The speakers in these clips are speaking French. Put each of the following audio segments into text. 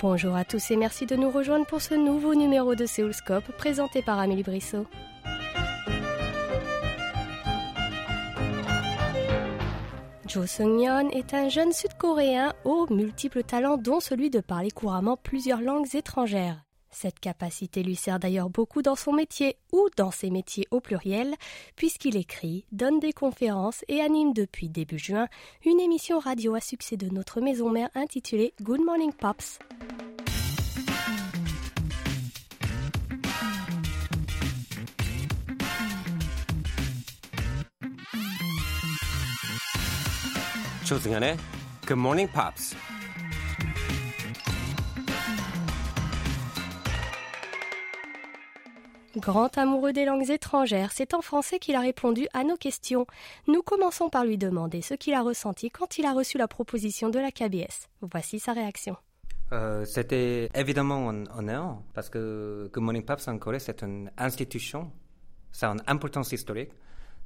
Bonjour à tous et merci de nous rejoindre pour ce nouveau numéro de Séoulscope présenté par Amélie Brissot. Jo Sung-yeon est un jeune sud-coréen aux multiples talents dont celui de parler couramment plusieurs langues étrangères. Cette capacité lui sert d'ailleurs beaucoup dans son métier ou dans ses métiers au pluriel, puisqu'il écrit, donne des conférences et anime depuis début juin une émission radio à succès de notre maison mère intitulée Good Morning Pops. Good Morning Pops. Grand amoureux des langues étrangères, c'est en français qu'il a répondu à nos questions. Nous commençons par lui demander ce qu'il a ressenti quand il a reçu la proposition de la KBS. Voici sa réaction. Euh, C'était évidemment un honneur parce que Good Morning Pops en Corée, c'est une institution. Ça a une importance historique.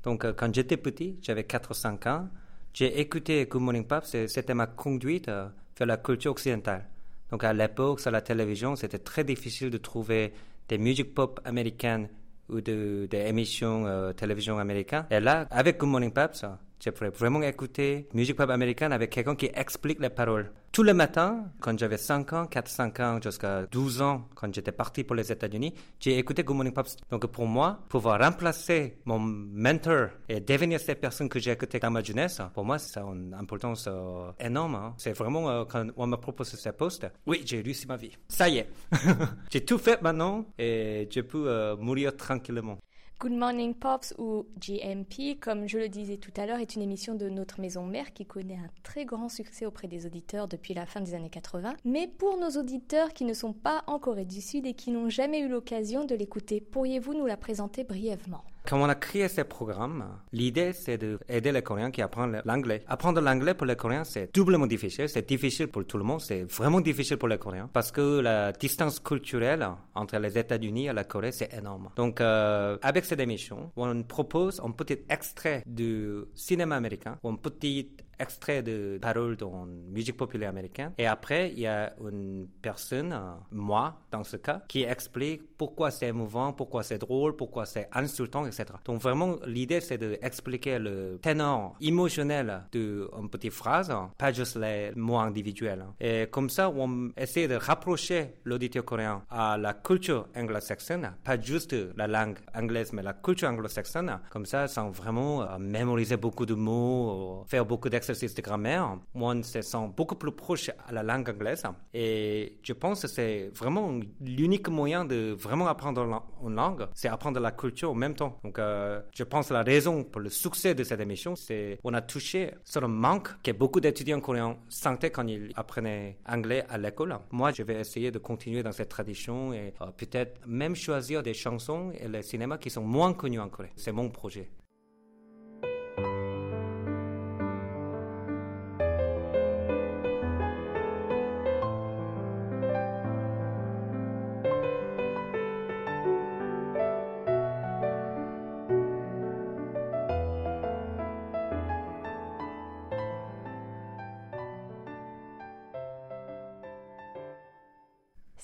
Donc, euh, quand j'étais petit, j'avais 4 ou 5 ans, j'ai écouté Good Morning Pops et c'était ma conduite euh, vers la culture occidentale. Donc, à l'époque, sur la télévision, c'était très difficile de trouver des musiques pop américaines ou de, des émissions euh, télévision américaines. Et là, avec Good Morning Pops, j'ai vraiment écouté musique pop américaine avec quelqu'un qui explique les paroles. Tous les matins, quand j'avais 5 ans, 4-5 ans, jusqu'à 12 ans, quand j'étais parti pour les États-Unis, j'ai écouté Good Morning Pops. Donc pour moi, pouvoir remplacer mon mentor et devenir cette personne que j'ai écoutée dans ma jeunesse, pour moi, c'est une importance euh, énorme. hein. C'est vraiment, euh, quand on m'a proposé ce poste, oui, j'ai réussi ma vie. Ça y est. j'ai tout fait maintenant et je peux euh, mourir tranquillement. Good Morning Pops ou GMP, comme je le disais tout à l'heure, est une émission de notre maison mère qui connaît un très grand succès auprès des auditeurs depuis la fin des années 80. Mais pour nos auditeurs qui ne sont pas en Corée du Sud et qui n'ont jamais eu l'occasion de l'écouter, pourriez-vous nous la présenter brièvement? Quand on a créé ce programme, l'idée c'est d'aider les Coréens qui apprennent l'anglais. Apprendre l'anglais pour les Coréens, c'est doublement difficile. C'est difficile pour tout le monde, c'est vraiment difficile pour les Coréens parce que la distance culturelle entre les États-Unis et la Corée, c'est énorme. Donc, euh, avec cette émission, on propose un petit extrait du cinéma américain, un petit extrait de paroles dans musique populaire américaine. Et après, il y a une personne, euh, moi dans ce cas, qui explique pourquoi c'est émouvant, pourquoi c'est drôle, pourquoi c'est insultant, etc. Donc vraiment, l'idée c'est d'expliquer le ténor émotionnel d'une petite phrase, pas juste les mots individuels. Et comme ça, on essaie de rapprocher l'auditeur coréen à la culture anglo-saxonne, pas juste la langue anglaise, mais la culture anglo-saxonne. Comme ça, sans vraiment euh, mémoriser beaucoup de mots, faire beaucoup d'exercices de grammaire, on se sent beaucoup plus proche à la langue anglaise. Et je pense que c'est vraiment l'unique moyen de vraiment apprendre une langue, c'est apprendre la culture en même temps. Donc, euh, je pense que la raison pour le succès de cette émission, c'est qu'on a touché sur un manque que beaucoup d'étudiants coréens sentaient quand ils apprenaient anglais à l'école. Moi, je vais essayer de continuer dans cette tradition et euh, peut-être même choisir des chansons et les cinémas qui sont moins connus en Corée. C'est mon projet.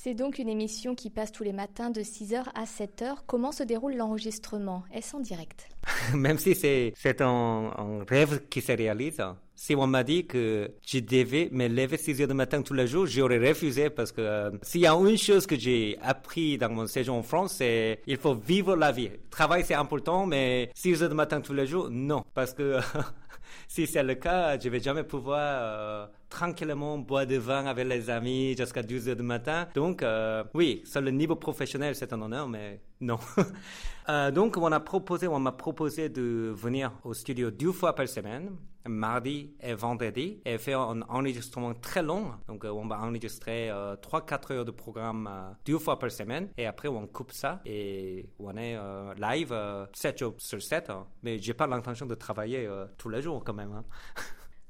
C'est donc une émission qui passe tous les matins de 6h à 7h. Comment se déroule l'enregistrement? Est-ce en direct? Même si c'est c'est un, rêve qui se réalise, si on m'a dit que je devais me lever 6 heures du matin tous les jours, j'aurais refusé parce que euh, s'il y a une chose que j'ai appris dans mon séjour en France, c'est il faut vivre la vie. Travail, c'est important, mais 6 heures du matin tous les jours, non. Parce que si c'est le cas, je vais jamais pouvoir euh, tranquillement boire du vin avec les amis jusqu'à 12 heures du matin. Donc, euh, oui, sur le niveau professionnel, c'est un honneur, mais non. Euh, donc, on m'a proposé de venir au studio deux fois par semaine, mardi et vendredi, et faire un enregistrement très long. Donc, on va enregistrer euh, 3-4 heures de programme deux fois par semaine, et après, on coupe ça, et on est live euh, 7 jours sur 7. hein. Mais j'ai pas l'intention de travailler tous les jours quand même.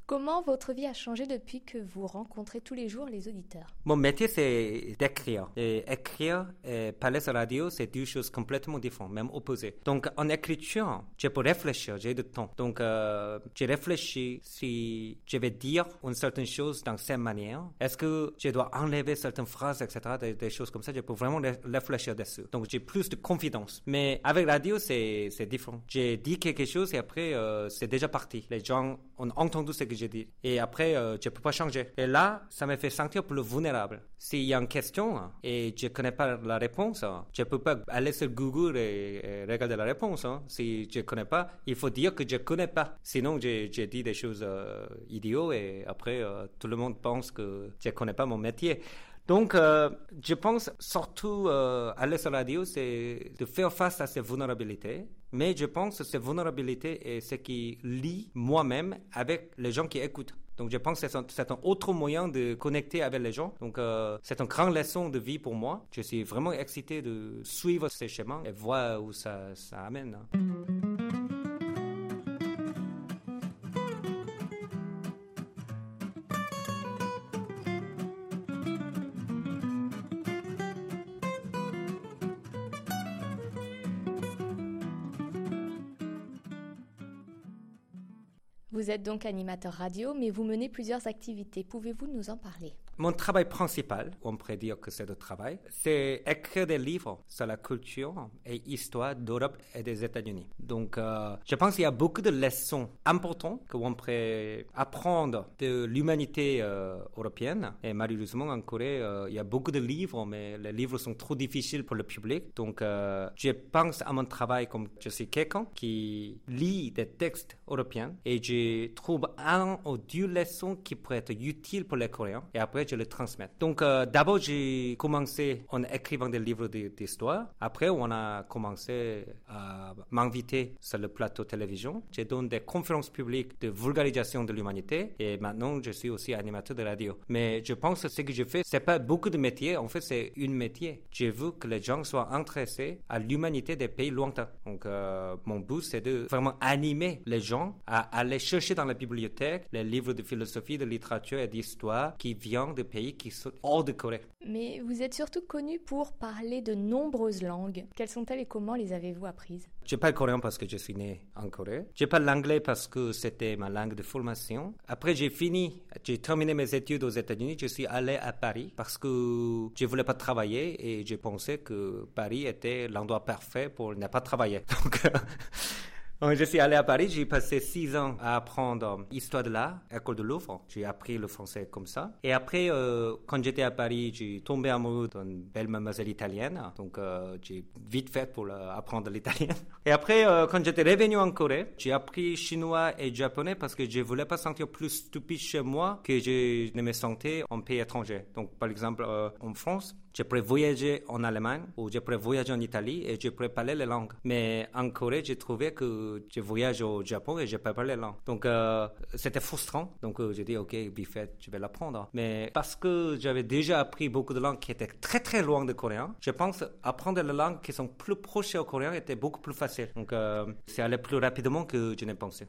Comment votre vie a changé depuis que vous rencontrez tous les jours les auditeurs? Mon métier, c'est d'écrire. Écrire et parler sur la radio, c'est deux choses complètement différentes, même opposées. Donc, en écriture, je peux réfléchir, j'ai du temps. Donc, euh, j'ai réfléchi si je vais dire une certaine chose dans cette manière. Est-ce que je dois enlever certaines phrases, etc., des, choses comme ça? Je peux vraiment réfléchir dessus. Donc, j'ai plus de confiance. Mais avec la radio, c'est différent. J'ai dit quelque chose et après, euh, c'est déjà parti. Les gens ont entendu ce que Et après, euh, je peux pas changer. Et là, ça me fait sentir plus vulnérable. S'il y a une question hein, et je ne connais pas la réponse, hein, je ne peux pas aller sur Google et, regarder la réponse. Hein. Si je ne connais pas, il faut dire que je ne connais pas. Sinon, j'ai dit des choses euh, idiotes et après, euh, tout le monde pense que je ne connais pas mon métier. Donc, euh, je pense surtout euh, à la radio, c'est de faire face à ces vulnérabilités. Mais je pense que ces vulnérabilités est ce qui lie moi-même avec les gens qui écoutent. Donc, je pense que c'est un, autre moyen de connecter avec les gens. Donc, euh, c'est une grande leçon de vie pour moi. Je suis vraiment excité de suivre ces chemins et voir où ça, ça amène. Vous êtes donc animateur radio, mais vous menez plusieurs activités. Pouvez-vous nous en parler? Mon travail principal, on pourrait dire que c'est le travail, c'est écrire des livres sur la culture et histoire d'Europe et des États-Unis. Donc, euh, je pense qu'il y a beaucoup de leçons importantes que l'on pourrait apprendre de l'humanité euh, européenne. Et malheureusement, en Corée, euh, il y a beaucoup de livres, mais les livres sont trop difficiles pour le public. Donc, je pense à mon travail comme je suis quelqu'un qui lit des textes européens et je trouve un ou deux leçons qui pourraient être utiles pour les Coréens. Et après, je le transmettre. Donc, euh, d'abord, j'ai commencé en écrivant des livres d'histoire. Après, on a commencé à m'inviter sur le plateau télévision. Je donne des conférences publiques de vulgarisation de l'humanité et maintenant, je suis aussi animateur de radio. Mais je pense que ce que je fais, c'est pas beaucoup de métiers. En fait, c'est une métier. Je veux que les gens soient intéressés à l'humanité des pays lointains. Donc, euh, mon but, c'est de vraiment animer les gens à aller chercher dans la bibliothèque les livres de philosophie, de littérature et d'histoire qui viennent de pays qui sont hors de Corée. Mais vous êtes surtout connu pour parler de nombreuses langues. Quelles sont-elles et comment les avez-vous apprises? Je parle coréen parce que je suis né en Corée. Je parle l'anglais parce que c'était ma langue de formation. Après, j'ai fini, j'ai terminé mes études aux États-Unis. Je suis allé à Paris parce que je voulais pas travailler et je pensais que Paris était l'endroit parfait pour ne pas travailler. Donc, je suis allé à Paris, j'ai passé six ans à apprendre histoire de l'art, école de Louvre. J'ai appris le français comme ça. Et après, euh, quand j'étais à Paris, j'ai tombé amoureux d'une belle mademoiselle italienne. Donc, euh, j'ai vite fait pour apprendre l'italien. Et après, euh, quand j'étais revenu en Corée, j'ai appris chinois et japonais parce que je voulais pas sentir plus stupide chez moi que je ne me sentais en pays étranger. Donc, par exemple, en France, je pourrais voyager en Allemagne ou je pourrais en Italie et je pourrais parler les langues. Mais en Corée, j'ai trouvé que je voyage au Japon et je peux parler les langues. Donc, euh, c'était frustrant. Donc, euh, j'ai dit, OK, fait, je vais l'apprendre. Mais parce que j'avais déjà appris beaucoup de langues qui étaient très, très loin de coréen, je pense apprendre les langues qui sont plus proches au coréen était beaucoup plus facile. Donc, euh, c'est allé plus rapidement que je n'ai pensé.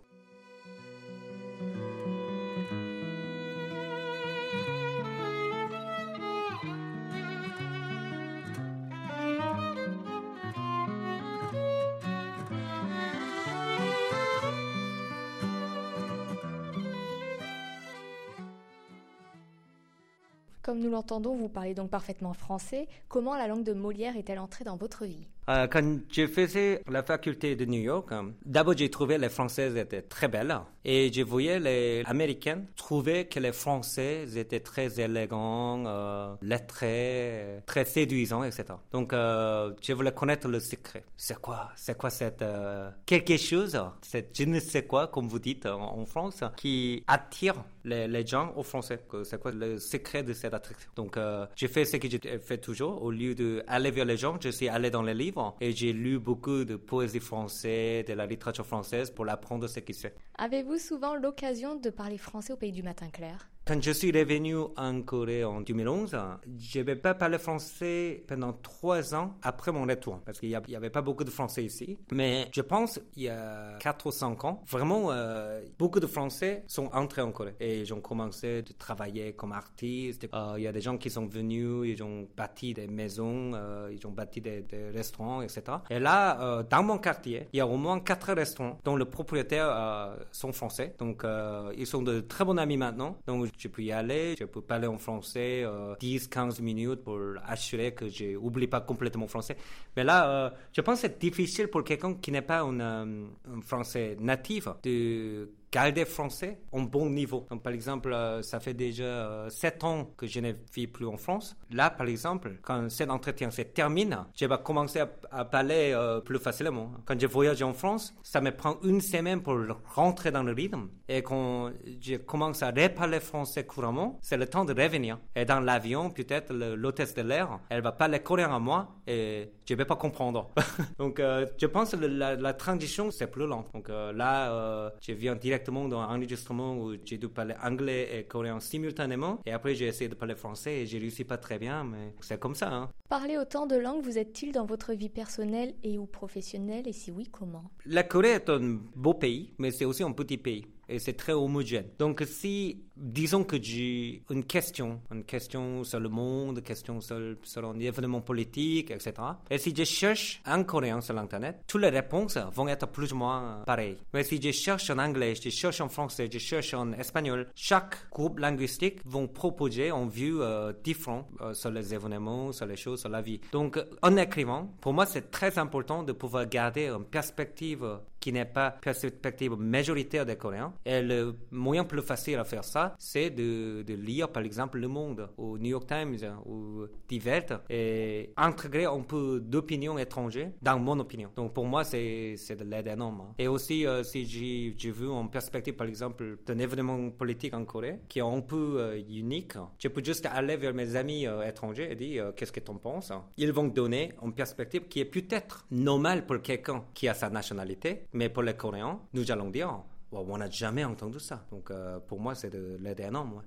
Nous l'entendons, vous parlez donc parfaitement français. Comment la langue de Molière est-elle entrée dans votre vie? Euh, quand je faisais la faculté de New York, euh, d'abord j'ai trouvé les Françaises étaient très belles et je voyais les Américaines trouver que les Français étaient très élégants, euh, lettrés, très séduisants, etc. Donc euh, je voulais connaître le secret. C'est quoi? C'est quoi cette euh, quelque chose, c'est je ne sais quoi, comme vous dites en, France, qui attire les, les gens aux Français? C'est quoi le secret de cette attraction? Donc j'ai fait ce que je fais toujours. Au lieu d'aller vers les gens, je suis allé dans les livres et j'ai lu beaucoup de poésie française, de la littérature française pour apprendre ce qui c'est. Avez-vous souvent l'occasion de parler français au pays du matin clair Quand je suis revenu en Corée en 2011, je n'avais pas parlé français pendant trois ans après mon retour, parce qu'il n'y avait pas beaucoup de Français ici. Mais je pense, il y a quatre ou cinq ans, vraiment, euh, beaucoup de Français sont entrés en Corée. Et ont commencé à travailler comme artistes. Euh, il y a des gens qui sont venus, ils ont bâti des maisons, euh, ils ont bâti des, restaurants, etc. Et là, dans mon quartier, il y a au moins quatre restaurants dont le propriétaire sont français. Donc, ils sont de très bons amis maintenant. Donc, je peux y aller, je peux parler en français 10-15 minutes pour assurer que je n'oublie pas complètement français. Mais là, je pense que c'est difficile pour quelqu'un qui n'est pas un, un français natif de garder français en bon niveau. Donc, par exemple, euh, ça fait déjà euh, sept ans que je ne vis plus en France. Là, par exemple, quand cet entretien se termine, je vais commencer à, parler euh, plus facilement. Quand je voyage en France, ça me prend une semaine pour rentrer dans le rythme. Et quand je commence à reparler français couramment, c'est le temps de revenir. Et dans l'avion, peut-être l'hôtesse de l'air, elle va parler coréen à moi et je vais pas comprendre. Donc, je pense que la, transition, c'est plus lent. Donc là, je viens directement dans un enregistrement où j'ai dû parler anglais et coréen simultanément. Et après, j'ai essayé de parler français et j'ai réussi pas très bien, mais c'est comme ça. Hein. Parler autant de langues vous aide-t-il dans votre vie personnelle et ou professionnelle? Et si oui, comment? La Corée est un beau pays, mais c'est aussi un petit pays et c'est très homogène. Donc si, disons que j'ai une question, une question sur le monde, une question sur, sur un événement politique, etc. Et si je cherche en coréen sur l'Internet, toutes les réponses vont être plus ou moins pareilles. Mais si je cherche en anglais, je cherche en français, je cherche en espagnol, chaque groupe linguistique vont proposer une vue euh, différente euh, sur les événements, sur les choses, sur la vie. Donc en écrivant, pour moi c'est très important de pouvoir garder une perspective qui n'est pas perspective majoritaire des Coréens. Et le moyen plus facile à faire ça, c'est de, lire par exemple Le Monde ou New York Times ou divers et intégrer un peu d'opinion étrangère dans mon opinion. Donc pour moi, c'est de l'aide énorme. Et aussi, euh, si j'ai vu en perspective par exemple d'un événement politique en Corée qui est un peu euh, unique, je peux juste aller vers mes amis euh, étrangers et dire qu'est-ce que tu en penses? Ils vont donner une perspective qui est peut-être normale pour quelqu'un qui a sa nationalité, mais pour les Coréens, nous allons dire, on n'a jamais entendu ça. Donc euh, pour moi, c'est de l'aide énorme.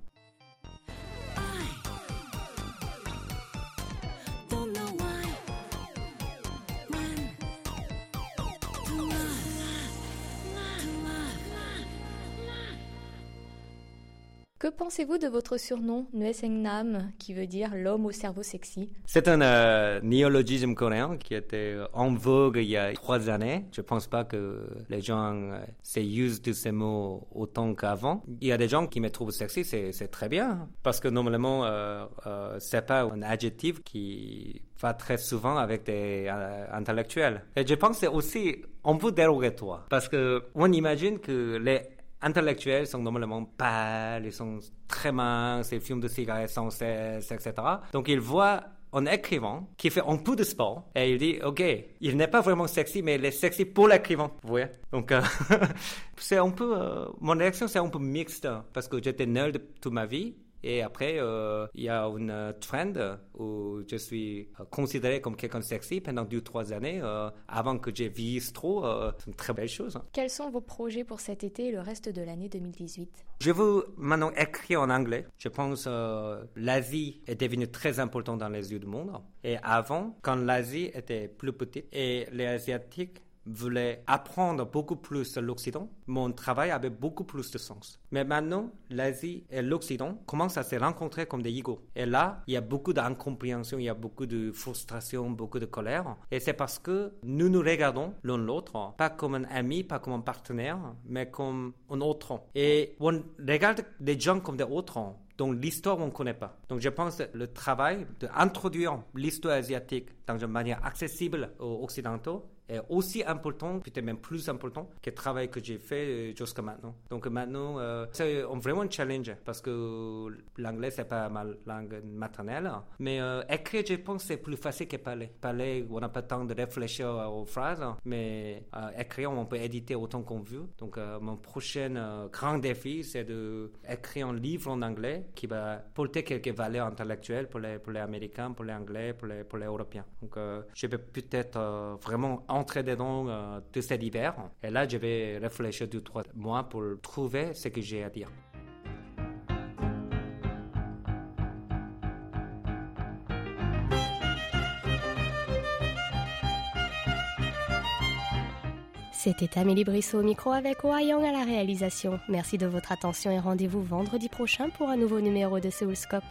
Que pensez-vous de votre surnom, Nam, qui veut dire l'homme au cerveau sexy? C'est un euh, néologisme coréen qui était en vogue il y a trois années. Je pense pas que les gens euh, s'usent de ces mots autant qu'avant. Il y a des gens qui me trouvent sexy, c'est très bien, parce que normalement, euh, euh, c'est pas un adjectif qui va très souvent avec des euh, intellectuels. Et je pense que c'est aussi un peu dérogatoire, parce que on imagine que les intellectuels sont normalement pâles, ils sont très minces, ils fument de cigarettes sans cesse, etc. Donc ils voient un écrivain qui fait un peu de sport et il dit ok il n'est pas vraiment sexy mais il est sexy pour l'écrivain. Vous voyez? Donc euh, c'est un peu euh, mon réaction c'est un peu mixte parce que j'étais nerd toute ma vie et après, euh, il y a une euh, trend où je suis euh, considéré comme quelqu'un de sexy pendant deux, trois années avant que je vieillisse trop. c'est une très belle chose. Quels sont vos projets pour cet été et le reste de l'année 2018 Je veux maintenant écrire en anglais. Je pense que l'Asie est devenue très importante dans les yeux du monde. Et avant, quand l'Asie était plus petite et les Asiatiques voulais apprendre beaucoup plus l'Occident, mon travail avait beaucoup plus de sens. Mais maintenant, l'Asie et l'Occident commencent à se rencontrer comme des égaux. Et là, il y a beaucoup d'incompréhension, il y a beaucoup de frustration, beaucoup de colère. Et c'est parce que nous nous regardons l'un l'autre, pas comme un ami, pas comme un partenaire, mais comme un autre. Et on regarde des gens comme des autres dont l'histoire on ne connaît pas. Donc je pense que le travail d'introduire l'histoire asiatique dans une manière accessible aux Occidentaux est aussi important, peut-être même plus important que le travail que j'ai fait euh, jusqu'à maintenant. Donc maintenant, euh, c'est vraiment un challenge parce que l'anglais, c'est pas ma langue maternelle. Mais euh, écrire, je pense, c'est plus facile que parler. Parler, on n'a pas le temps de réfléchir aux phrases, mais écrire, on peut éditer autant qu'on veut. Donc mon prochain grand défi, c'est d'écrire un livre en anglais qui va porter quelques valeurs intellectuelles pour les, pour les Américains, pour les Anglais, pour les, pour les Européens. Donc je vais peut-être vraiment entrer dedans euh, de cet hiver. Et là, je vais réfléchir deux, trois mois pour trouver ce que j'ai à dire. C'était Amélie Brissot au micro avec Wayang à la réalisation. Merci de votre attention et rendez-vous vendredi prochain pour un nouveau numéro de Séoulscope.